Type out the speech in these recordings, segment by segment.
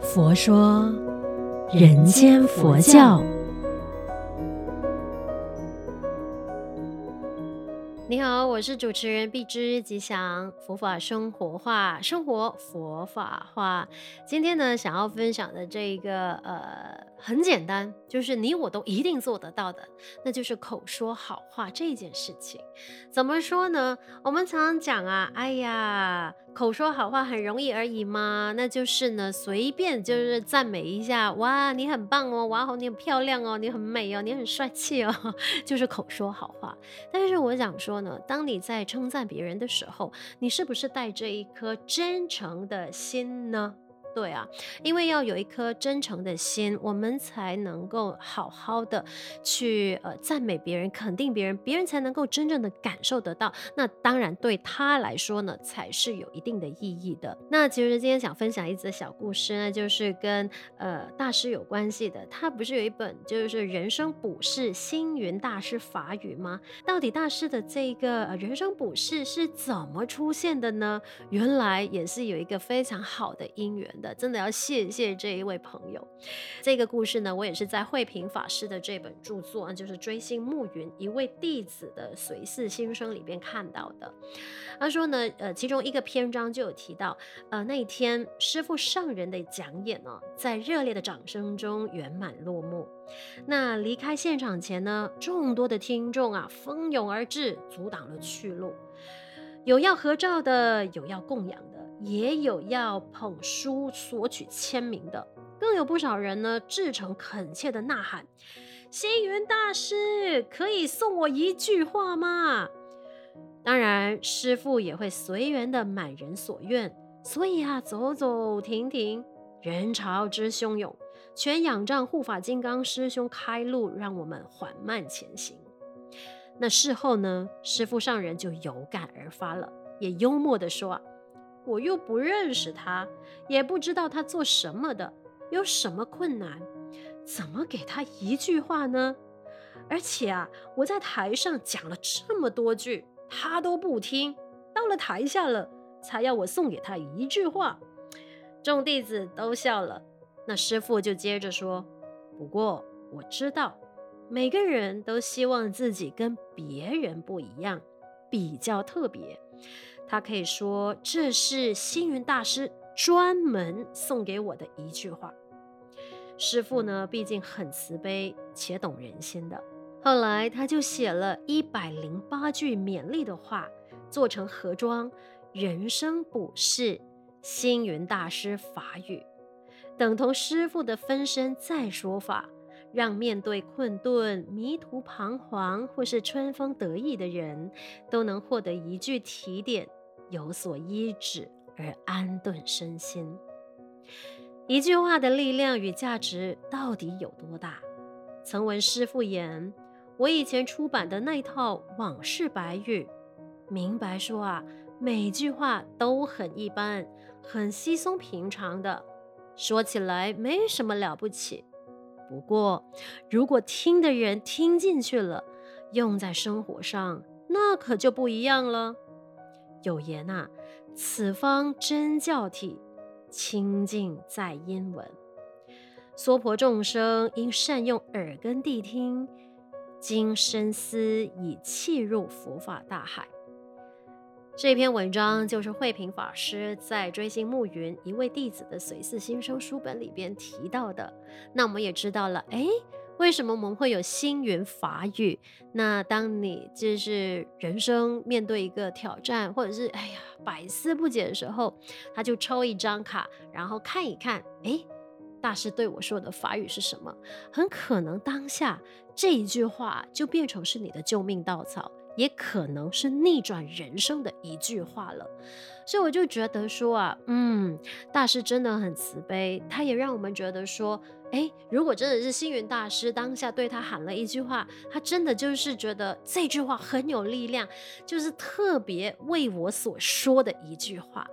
佛说人间佛教。你好，我是主持人碧芝吉祥，佛法生活化，生活佛法化。今天呢，想要分享的这一个呃，很简单，就是你我都一定做得到的，那就是口说好话这件事情。怎么说呢？我们常常讲啊，哎呀，口说好话很容易而已嘛，那就是呢，随便就是赞美一下，哇，你很棒哦，哇，你很漂亮哦，你很美哦，你很帅气哦，就是口说好话。但是我想说呢，当你在称赞别人的时候，你是不是带着一颗真诚的心呢？对啊，因为要有一颗真诚的心，我们才能够好好的去呃赞美别人、肯定别人，别人才能够真正的感受得到。那当然对他来说呢，才是有一定的意义的。那其实今天想分享一则小故事呢，就是跟呃大师有关系的。他不是有一本就是人生补世星云大师法语吗？到底大师的这个呃人生补世是怎么出现的呢？原来也是有一个非常好的因缘。的真的要谢谢这一位朋友。这个故事呢，我也是在慧平法师的这本著作，就是《追星暮云一位弟子的随侍心声》里边看到的。他说呢，呃，其中一个篇章就有提到，呃，那一天师父上人的讲演呢，在热烈的掌声中圆满落幕。那离开现场前呢，众多的听众啊，蜂拥而至，阻挡了去路。有要合照的，有要供养的。也有要捧书索取签名的，更有不少人呢，至诚恳切的呐喊：“星云大师，可以送我一句话吗？”当然，师父也会随缘的满人所愿，所以啊，走走停停，人潮之汹涌，全仰仗护法金刚师兄开路，让我们缓慢前行。那事后呢，师父上人就有感而发了，也幽默的说。我又不认识他，也不知道他做什么的，有什么困难，怎么给他一句话呢？而且啊，我在台上讲了这么多句，他都不听，到了台下了，才要我送给他一句话。众弟子都笑了，那师父就接着说：“不过我知道，每个人都希望自己跟别人不一样，比较特别。”他可以说，这是星云大师专门送给我的一句话。师傅呢，毕竟很慈悲且懂人心的。后来他就写了一百零八句勉励的话，做成盒装《人生补世星云大师法语》，等同师傅的分身再说法，让面对困顿、迷途彷徨或是春风得意的人，都能获得一句提点。有所依止而安顿身心，一句话的力量与价值到底有多大？曾闻师父言，我以前出版的那套往事白语，明白说啊，每句话都很一般，很稀松平常的，说起来没什么了不起。不过，如果听的人听进去了，用在生活上，那可就不一样了。有言呐、啊，此方真教体，清净在音闻。娑婆众生应善用耳根谛听，经深思以弃入佛法大海。这篇文章就是慧平法师在《追星暮云一位弟子的随侍心声》书本里边提到的。那我们也知道了，哎。为什么我们会有星云法语？那当你就是人生面对一个挑战，或者是哎呀百思不解的时候，他就抽一张卡，然后看一看，哎，大师对我说的法语是什么？很可能当下这一句话就变成是你的救命稻草，也可能是逆转人生的一句话了。所以我就觉得说啊，嗯，大师真的很慈悲，他也让我们觉得说。诶，如果真的是星云大师当下对他喊了一句话，他真的就是觉得这句话很有力量，就是特别为我所说的一句话。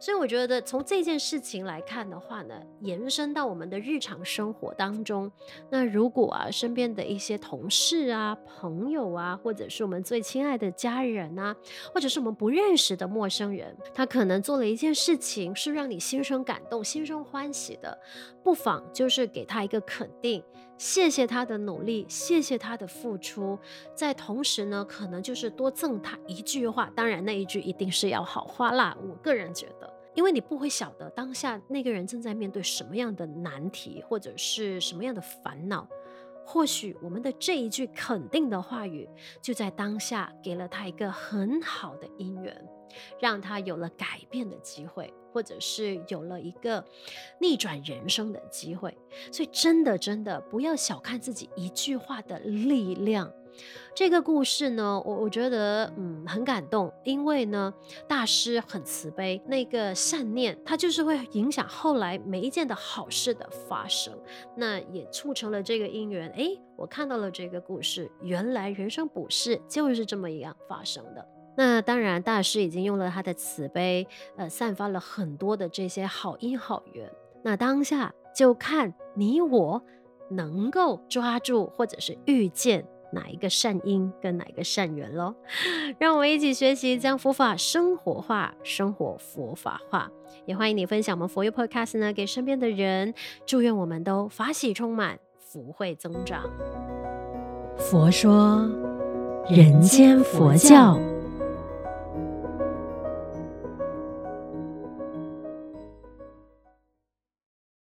所以我觉得从这件事情来看的话呢，延伸到我们的日常生活当中，那如果啊身边的一些同事啊、朋友啊，或者是我们最亲爱的家人啊，或者是我们不认识的陌生人，他可能做了一件事情是让你心生感动、心生欢喜的，不妨就是给他一个肯定，谢谢他的努力，谢谢他的付出，在同时呢，可能就是多赠他一句话，当然那一句一定是要好话啦，我个人觉得。因为你不会晓得当下那个人正在面对什么样的难题，或者是什么样的烦恼。或许我们的这一句肯定的话语，就在当下给了他一个很好的姻缘，让他有了改变的机会，或者是有了一个逆转人生的机会。所以，真的真的不要小看自己一句话的力量。这个故事呢，我我觉得嗯很感动，因为呢大师很慈悲，那个善念它就是会影响后来每一件的好事的发生，那也促成了这个因缘。诶，我看到了这个故事，原来人生不是就是这么一样发生的。那当然，大师已经用了他的慈悲，呃，散发了很多的这些好因好缘。那当下就看你我能够抓住，或者是遇见。哪一个善因跟哪一个善缘喽？让我们一起学习，将佛法生活化，生活佛法化。也欢迎你分享我们佛佑 Podcast 呢，给身边的人。祝愿我们都法喜充满，福慧增长。佛说人间佛教。